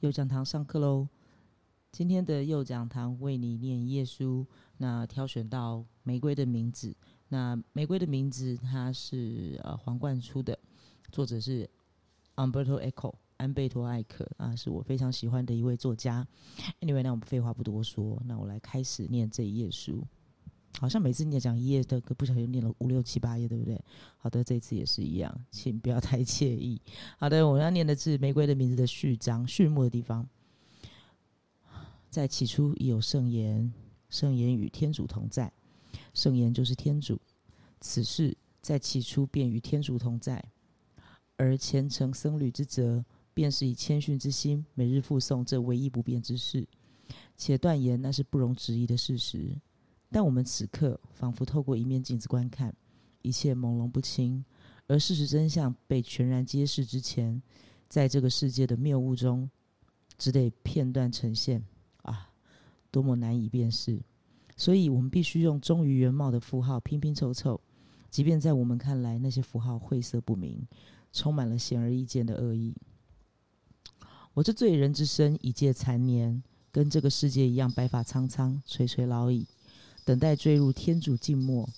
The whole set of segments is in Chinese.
右讲堂上课喽！今天的右讲堂为你念耶稣，那挑选到《玫瑰的名字》。那《玫瑰的名字》它是呃皇冠出的，作者是 Umberto Eco 安贝托艾克啊，是我非常喜欢的一位作家。Anyway，那我们废话不多说，那我来开始念这一页书。好像每次念讲一页的，不小心念了五六七八页，对不对？好的，这次也是一样，请不要太介意。好的，我要念的是《玫瑰的名字》的序章，序幕的地方。在起初已有圣言，圣言与天主同在，圣言就是天主。此事在起初便与天主同在，而虔诚僧侣之责，便是以谦逊之心，每日复诵这唯一不变之事，且断言那是不容置疑的事实。但我们此刻仿佛透过一面镜子观看，一切朦胧不清，而事实真相被全然揭示之前，在这个世界的谬误中，只得片段呈现啊，多么难以辨识！所以我们必须用忠于原貌的符号拼拼凑凑，即便在我们看来那些符号晦涩不明，充满了显而易见的恶意。我这罪人之身已届残年，跟这个世界一样白发苍苍，垂垂老矣。等待坠入天主静默、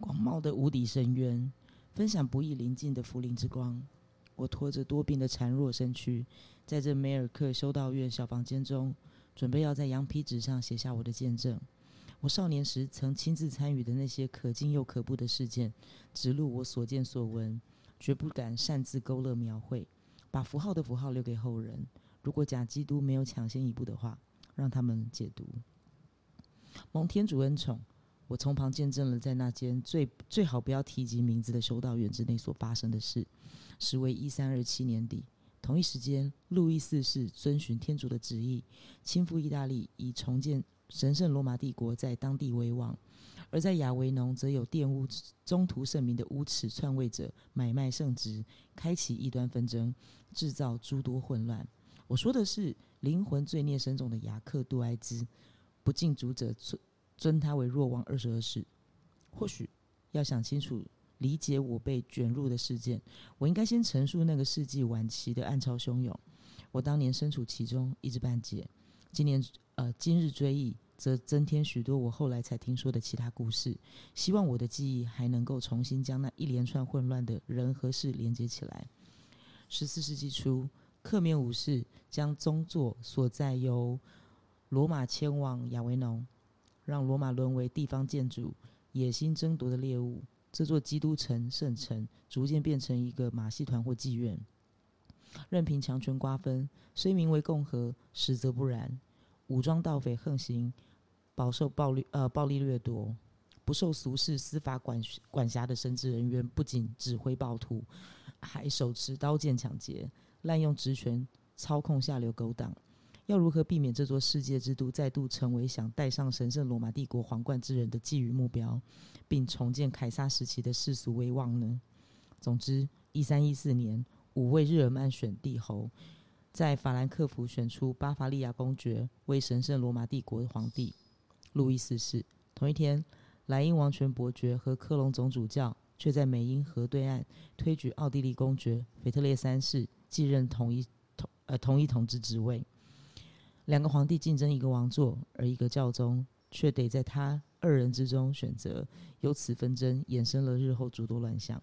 广袤的无底深渊，分享不易临近的福灵之光。我拖着多病的孱弱身躯，在这梅尔克修道院小房间中，准备要在羊皮纸上写下我的见证。我少年时曾亲自参与的那些可敬又可怖的事件，直录我所见所闻，绝不敢擅自勾勒描绘，把符号的符号留给后人。如果假基督没有抢先一步的话，让他们解读。蒙天主恩宠，我从旁见证了在那间最最好不要提及名字的修道院之内所发生的事。时为一三二七年底，同一时间，路易四世遵循天主的旨意，亲赴意大利，以重建神圣罗马帝国在当地为王；而在亚维农，则有玷污中途圣名的无耻篡位者买卖圣职，开启异端纷争，制造诸多混乱。我说的是灵魂罪孽深重的雅克杜埃兹。不敬主者尊尊他为若王二十二世。或许要想清楚理解我被卷入的事件，我应该先陈述那个世纪晚期的暗潮汹涌。我当年身处其中，一知半解。今年呃，今日追忆，则增添许多我后来才听说的其他故事。希望我的记忆还能够重新将那一连串混乱的人和事连接起来。十四世纪初，克面武士将宗座所在由。罗马迁往亚维农，让罗马沦为地方建筑野心争夺的猎物。这座基督城圣城逐渐变成一个马戏团或妓院，任凭强权瓜分，虽名为共和，实则不然。武装盗匪横行，饱受暴力呃暴力掠夺，不受俗世司法管管辖的神职人员不仅指挥暴徒，还手持刀剑抢劫，滥用职权操控下流勾当。要如何避免这座世界之都再度成为想戴上神圣罗马帝国皇冠之人的觊觎目标，并重建凯撒时期的世俗威望呢？总之，一三一四年，五位日耳曼选帝侯在法兰克福选出巴伐利亚公爵为神圣罗马帝国的皇帝路易四世。同一天，莱茵王权伯爵和科隆总主教却在美茵河对岸推举奥地利公爵腓特烈三世继任统一统呃统一统治职位。两个皇帝竞争一个王座，而一个教宗却得在他二人之中选择。由此纷争衍生了日后诸多乱象。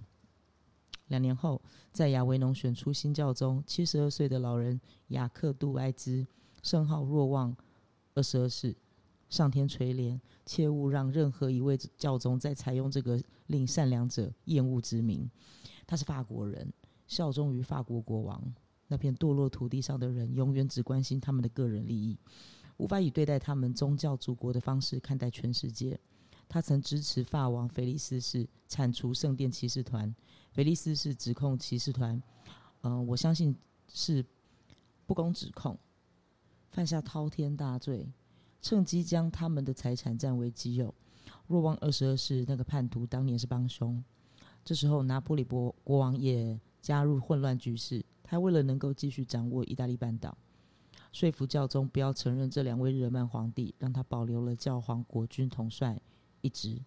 两年后，在亚维农选出新教宗，七十二岁的老人雅克杜埃兹，圣号若望二十二世。上天垂怜，切勿让任何一位教宗再采用这个令善良者厌恶之名。他是法国人，效忠于法国国王。那片堕落土地上的人，永远只关心他们的个人利益，无法以对待他们宗教祖国的方式看待全世界。他曾支持法王腓力斯氏铲除圣殿骑士团。腓力斯氏指控骑士团，嗯，我相信是不公指控，犯下滔天大罪，趁机将他们的财产占为己有。若望二十二世那个叛徒当年是帮凶。这时候，拿破里国国王也加入混乱局势。他为了能够继续掌握意大利半岛，说服教宗不要承认这两位日耳曼皇帝，让他保留了教皇国军统帅一职。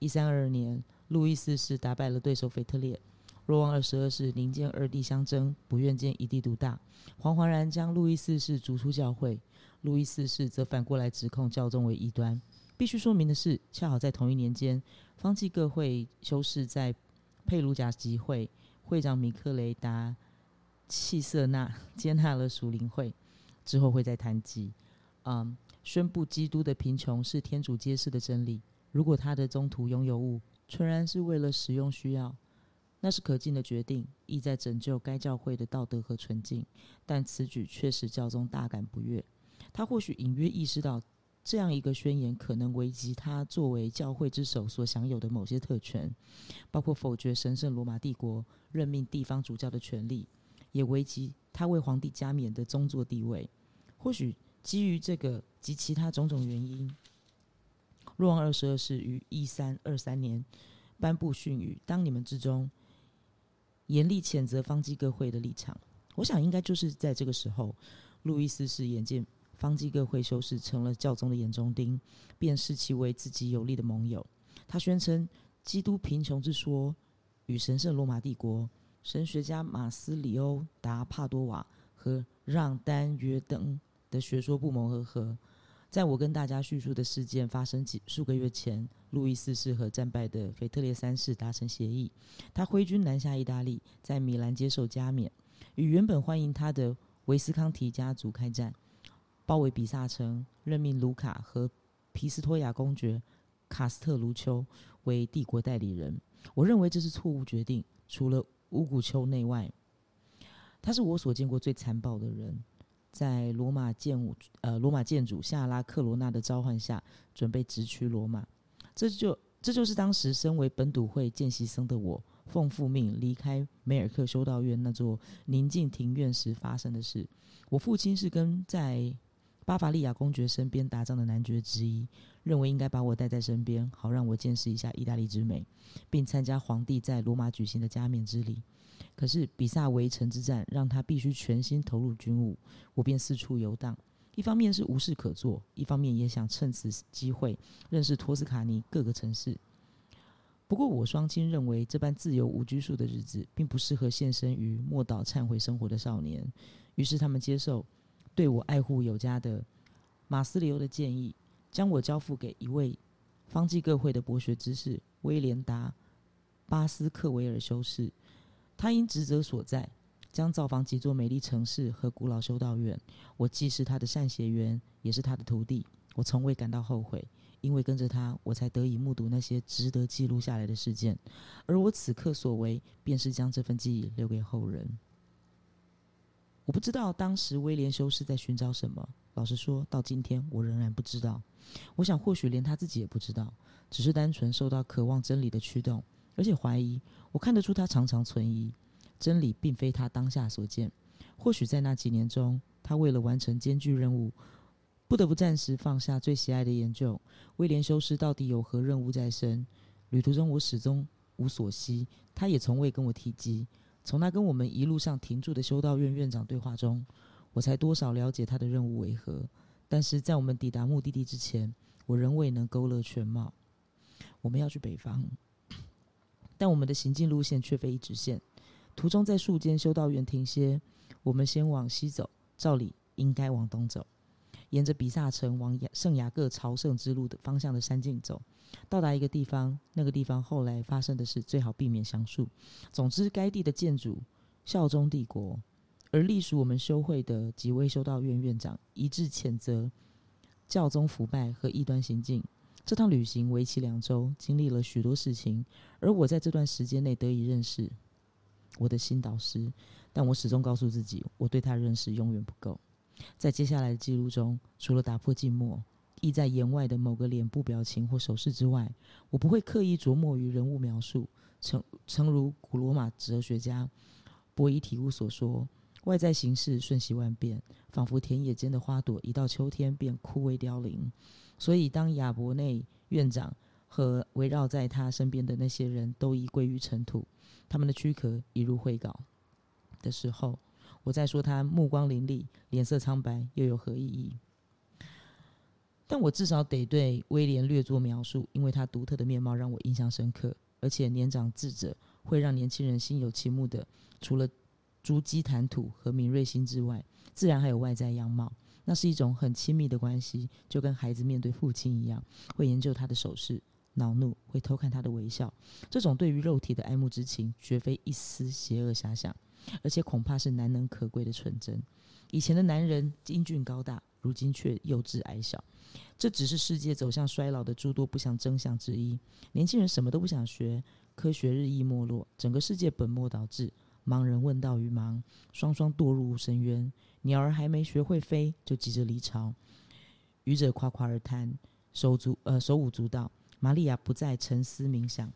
一三二二年，路易四世打败了对手腓特烈，若望二十二世宁见二帝相争，不愿见一帝独大，惶惶然将路易四世逐出教会。路易四世则反过来指控教宗为异端。必须说明的是，恰好在同一年间，方济各会修士在佩鲁贾集会，会长米克雷达契瑟纳接纳了属灵会，之后会再谈及，嗯，宣布基督的贫穷是天主揭示的真理。如果他的中途拥有物，纯然是为了使用需要，那是可敬的决定，意在拯救该教会的道德和纯净。但此举却使教宗大感不悦。他或许隐约意识到，这样一个宣言可能危及他作为教会之首所享有的某些特权，包括否决神圣罗马帝国任命地方主教的权利，也危及他为皇帝加冕的宗座地位。或许基于这个及其他种种原因，若王二十二世于一三二三年颁布训语，当你们之中严厉谴责方济各会的立场。我想应该就是在这个时候，路易斯是眼见。方济各会修士成了教宗的眼中钉，便视其为自己有利的盟友。他宣称，基督贫穷之说与神圣罗马帝国神学家马斯里欧达帕多瓦和让丹约等的学说不谋而合。在我跟大家叙述的事件发生几数个月前，路易四世和战败的腓特烈三世达成协议，他挥军南下意大利，在米兰接受加冕，与原本欢迎他的维斯康提家族开战。包围比萨城，任命卢卡和皮斯托亚公爵卡斯特卢丘为帝国代理人。我认为这是错误决定。除了五谷丘内外，他是我所见过最残暴的人。在罗马建武呃罗马建主夏拉克罗纳的召唤下，准备直驱罗马。这就这就是当时身为本笃会见习生的我，奉父命离开梅尔克修道院那座宁静庭院时发生的事。我父亲是跟在。巴伐利亚公爵身边打仗的男爵之一，认为应该把我带在身边，好让我见识一下意大利之美，并参加皇帝在罗马举行的加冕之礼。可是比萨围城之战让他必须全心投入军务，我便四处游荡。一方面是无事可做，一方面也想趁此机会认识托斯卡尼各个城市。不过我双亲认为这般自由无拘束的日子并不适合献身于莫岛忏悔生活的少年，于是他们接受。对我爱护有加的马斯里欧的建议，将我交付给一位方济各会的博学之士威廉达巴斯克维尔修士。他因职责所在，将造访几座美丽城市和古老修道院。我既是他的善学员，也是他的徒弟。我从未感到后悔，因为跟着他，我才得以目睹那些值得记录下来的事件。而我此刻所为，便是将这份记忆留给后人。我不知道当时威廉修士在寻找什么。老实说，到今天我仍然不知道。我想，或许连他自己也不知道，只是单纯受到渴望真理的驱动，而且怀疑。我看得出他常常存疑，真理并非他当下所见。或许在那几年中，他为了完成艰巨任务，不得不暂时放下最喜爱的研究。威廉修士到底有何任务在身？旅途中我始终无所悉，他也从未跟我提及。从他跟我们一路上停住的修道院院长对话中，我才多少了解他的任务为何。但是在我们抵达目的地之前，我仍未能勾勒全貌。我们要去北方，但我们的行进路线却非一直线。途中在数间修道院停歇，我们先往西走，照理应该往东走。沿着比萨城往圣雅各朝圣之路的方向的山径走，到达一个地方，那个地方后来发生的事最好避免详述。总之，该地的建筑效忠帝国，而隶属我们修会的几位修道院院长一致谴责教宗腐败和异端行径。这趟旅行为期两周，经历了许多事情，而我在这段时间内得以认识我的新导师，但我始终告诉自己，我对他认识永远不够。在接下来的记录中，除了打破静默，意在言外的某个脸部表情或手势之外，我不会刻意琢磨于人物描述。诚诚如古罗马哲学家波伊提乌所说：“外在形式瞬息万变，仿佛田野间的花朵，一到秋天便枯萎凋零。”所以，当亚伯内院长和围绕在他身边的那些人都已归于尘土，他们的躯壳已入灰稿的时候。我在说他目光凌厉、脸色苍白，又有何意义？但我至少得对威廉略作描述，因为他独特的面貌让我印象深刻，而且年长智者会让年轻人心有倾慕的，除了珠玑谈吐和敏锐心之外，自然还有外在样貌。那是一种很亲密的关系，就跟孩子面对父亲一样，会研究他的手势，恼怒，会偷看他的微笑。这种对于肉体的爱慕之情，绝非一丝邪恶遐想，而且恐怕是难能可贵的纯真。以前的男人英俊高大，如今却幼稚矮小。这只是世界走向衰老的诸多不祥征象之一。年轻人什么都不想学，科学日益没落，整个世界本末倒置。盲人问道于盲，双双堕入深渊。鸟儿还没学会飞，就急着离巢。愚者夸夸而谈，手足呃手舞足蹈。玛利亚不再沉思冥想，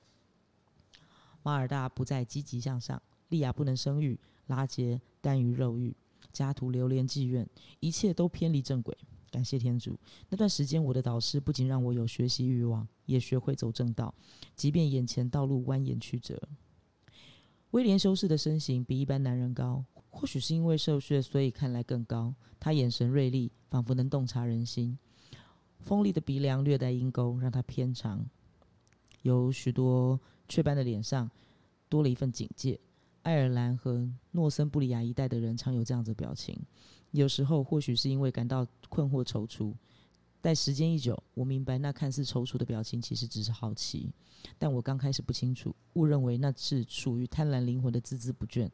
马尔大不再积极向上。利亚不能生育，拉杰耽于肉欲，家徒流连妓院，一切都偏离正轨。感谢天主，那段时间我的导师不仅让我有学习欲望，也学会走正道，即便眼前道路蜿蜒曲折。威廉修士的身形比一般男人高，或许是因为受血，所以看来更高。他眼神锐利，仿佛能洞察人心。锋利的鼻梁略带鹰钩，让他偏长，有许多雀斑的脸上多了一份警戒。爱尔兰和诺森布里亚一带的人常有这样子表情。有时候，或许是因为感到困惑、踌躇，待时间一久，我明白那看似踌躇的表情其实只是好奇。但我刚开始不清楚，误认为那是属于贪婪灵魂的孜孜不倦，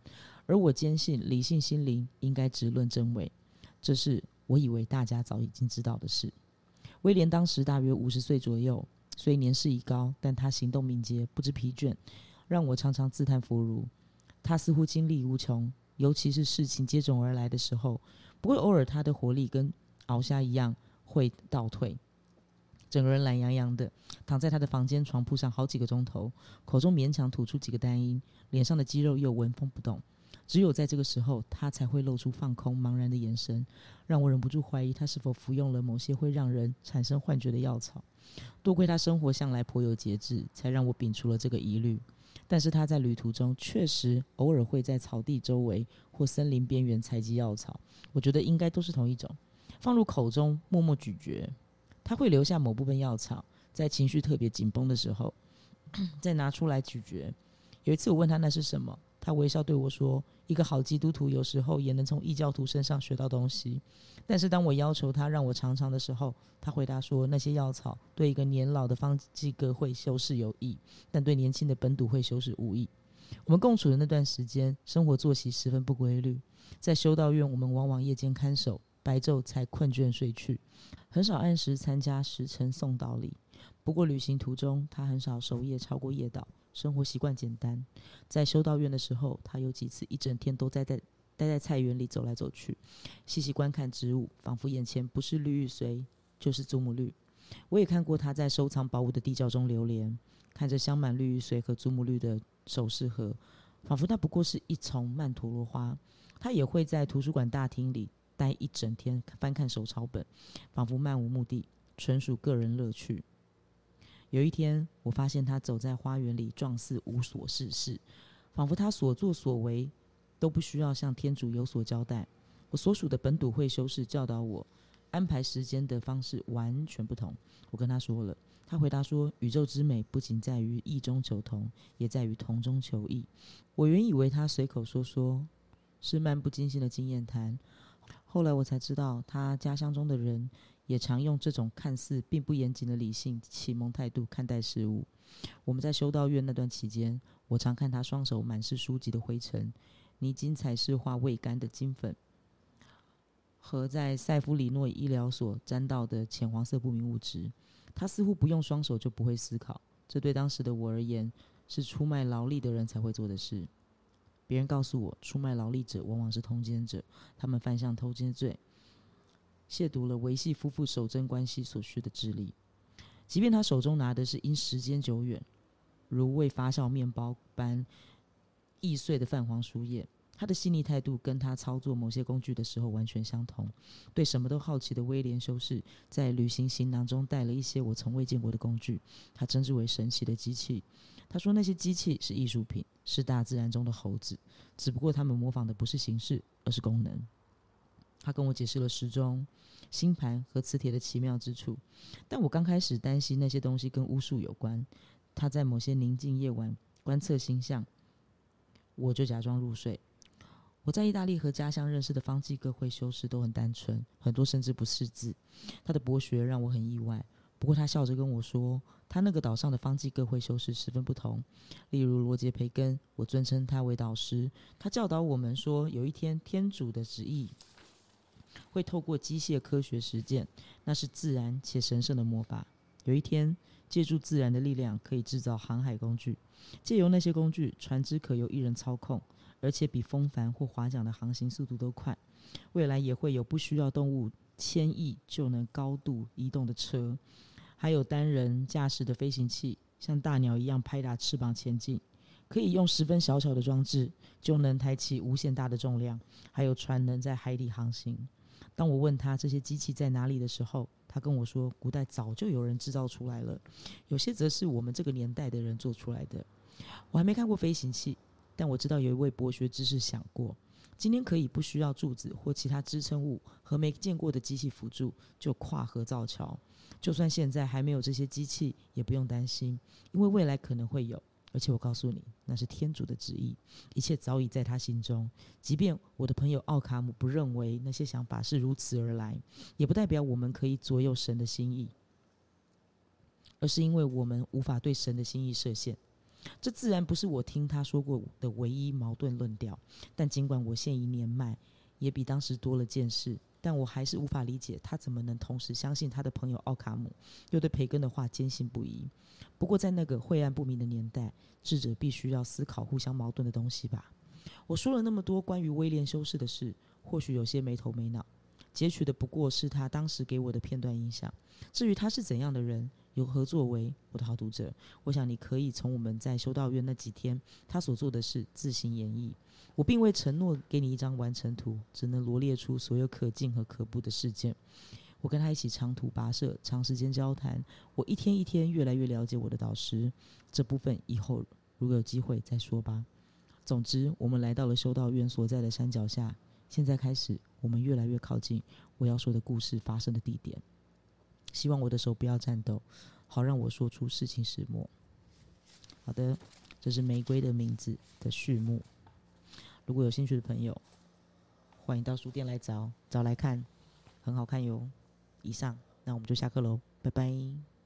而我坚信理性心灵应该直论真伪。这是我以为大家早已经知道的事。威廉当时大约五十岁左右，虽年事已高，但他行动敏捷，不知疲倦，让我常常自叹弗如。他似乎精力无穷，尤其是事情接踵而来的时候。不过偶尔，他的活力跟鳌虾一样会倒退，整个人懒洋洋的躺在他的房间床铺上好几个钟头，口中勉强吐出几个单音，脸上的肌肉又纹风不动。只有在这个时候，他才会露出放空、茫然的眼神，让我忍不住怀疑他是否服用了某些会让人产生幻觉的药草。多亏他生活向来颇有节制，才让我摒除了这个疑虑。但是他在旅途中确实偶尔会在草地周围或森林边缘采集药草，我觉得应该都是同一种，放入口中默默咀嚼。他会留下某部分药草，在情绪特别紧绷的时候 再拿出来咀嚼。有一次我问他那是什么。他微笑对我说：“一个好基督徒有时候也能从异教徒身上学到东西。”但是当我要求他让我尝尝的时候，他回答说：“那些药草对一个年老的方济各会修士有益，但对年轻的本笃会修士无益。”我们共处的那段时间，生活作息十分不规律。在修道院，我们往往夜间看守，白昼才困倦睡去，很少按时参加时辰送道礼。不过旅行途中，他很少守夜超过夜祷。生活习惯简单，在修道院的时候，他有几次一整天都在在待在菜园里走来走去，细细观看植物，仿佛眼前不是绿玉髓就是祖母绿。我也看过他在收藏宝物的地窖中流连，看着镶满绿玉髓和祖母绿的首饰盒，仿佛那不过是一丛曼陀罗花。他也会在图书馆大厅里待一整天，翻看手抄本，仿佛漫无目的，纯属个人乐趣。有一天，我发现他走在花园里，状似无所事事，仿佛他所作所为都不需要向天主有所交代。我所属的本笃会修士教导我安排时间的方式完全不同。我跟他说了，他回答说：“宇宙之美不仅在于异中求同，也在于同中求异。”我原以为他随口说说，是漫不经心的经验谈，后来我才知道，他家乡中的人。也常用这种看似并不严谨的理性启蒙态度看待事物。我们在修道院那段期间，我常看他双手满是书籍的灰尘、泥金彩饰画未干的金粉，和在塞夫里诺医疗所沾到的浅黄色不明物质。他似乎不用双手就不会思考，这对当时的我而言是出卖劳力的人才会做的事。别人告诉我，出卖劳力者往往是通奸者，他们犯下偷奸罪。亵渎了维系夫妇守贞关系所需的智力，即便他手中拿的是因时间久远如未发酵面包般易碎的泛黄书页，他的细腻态度跟他操作某些工具的时候完全相同。对什么都好奇的威廉修士，在旅行行囊中带了一些我从未见过的工具，他称之为神奇的机器。他说那些机器是艺术品，是大自然中的猴子，只不过他们模仿的不是形式，而是功能。他跟我解释了时钟、星盘和磁铁的奇妙之处，但我刚开始担心那些东西跟巫术有关。他在某些宁静夜晚观测星象，我就假装入睡。我在意大利和家乡认识的方济各会修士都很单纯，很多甚至不识字。他的博学让我很意外。不过他笑着跟我说，他那个岛上的方济各会修士十分不同。例如罗杰·培根，我尊称他为导师。他教导我们说，有一天天主的旨意会透过机械科学实践，那是自然且神圣的魔法。有一天，借助自然的力量，可以制造航海工具。借由那些工具，船只可由一人操控。而且比风帆或划桨的航行速度都快。未来也会有不需要动物牵引就能高度移动的车，还有单人驾驶的飞行器，像大鸟一样拍打翅膀前进。可以用十分小巧的装置就能抬起无限大的重量。还有船能在海底航行。当我问他这些机器在哪里的时候，他跟我说，古代早就有人制造出来了，有些则是我们这个年代的人做出来的。我还没看过飞行器。但我知道有一位博学之士想过，今天可以不需要柱子或其他支撑物和没见过的机器辅助就跨河造桥。就算现在还没有这些机器，也不用担心，因为未来可能会有。而且我告诉你，那是天主的旨意，一切早已在他心中。即便我的朋友奥卡姆不认为那些想法是如此而来，也不代表我们可以左右神的心意，而是因为我们无法对神的心意设限。这自然不是我听他说过的唯一矛盾论调，但尽管我现已年迈，也比当时多了见识，但我还是无法理解他怎么能同时相信他的朋友奥卡姆，又对培根的话坚信不疑。不过在那个晦暗不明的年代，智者必须要思考互相矛盾的东西吧。我说了那么多关于威廉修士的事，或许有些没头没脑，截取的不过是他当时给我的片段印象。至于他是怎样的人，有何作为，我的好读者？我想你可以从我们在修道院那几天他所做的事自行演绎。我并未承诺给你一张完成图，只能罗列出所有可敬和可怖的事件。我跟他一起长途跋涉，长时间交谈。我一天一天越来越了解我的导师。这部分以后如果有机会再说吧。总之，我们来到了修道院所在的山脚下。现在开始，我们越来越靠近我要说的故事发生的地点。希望我的手不要颤抖，好让我说出事情始末。好的，这是《玫瑰的名字》的序幕。如果有兴趣的朋友，欢迎到书店来找找来看，很好看哟。以上，那我们就下课喽，拜拜。